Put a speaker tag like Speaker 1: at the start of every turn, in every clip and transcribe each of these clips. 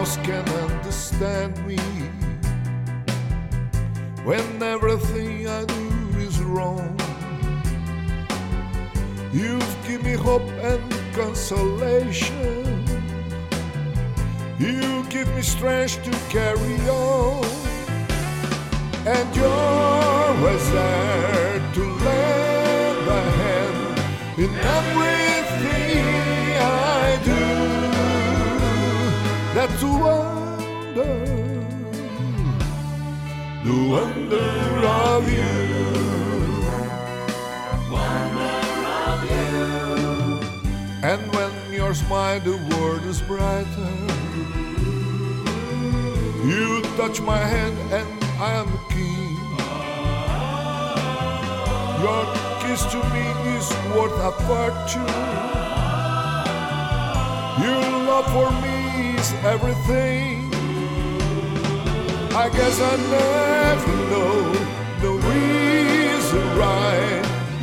Speaker 1: else can understand me when everything I do is wrong. You've given me hope and consolation. You give me strength to carry on. And you're always there to lend a hand in everything That's the wonder, the wonder of you. Love you And when your smile, the world is brighter. You touch my hand, and I am king. Your kiss to me is worth a fortune. Your love for me everything. I guess I never know the reason why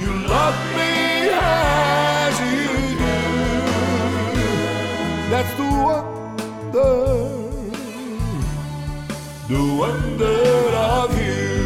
Speaker 1: you love me as you do. That's the wonder, the wonder of you.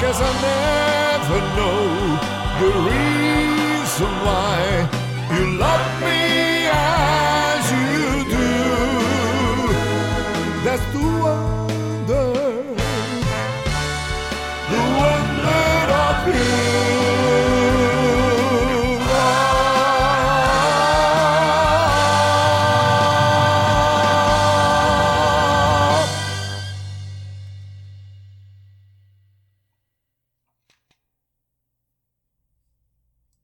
Speaker 1: Cause I never know the reason why you love me as you do. That's the one.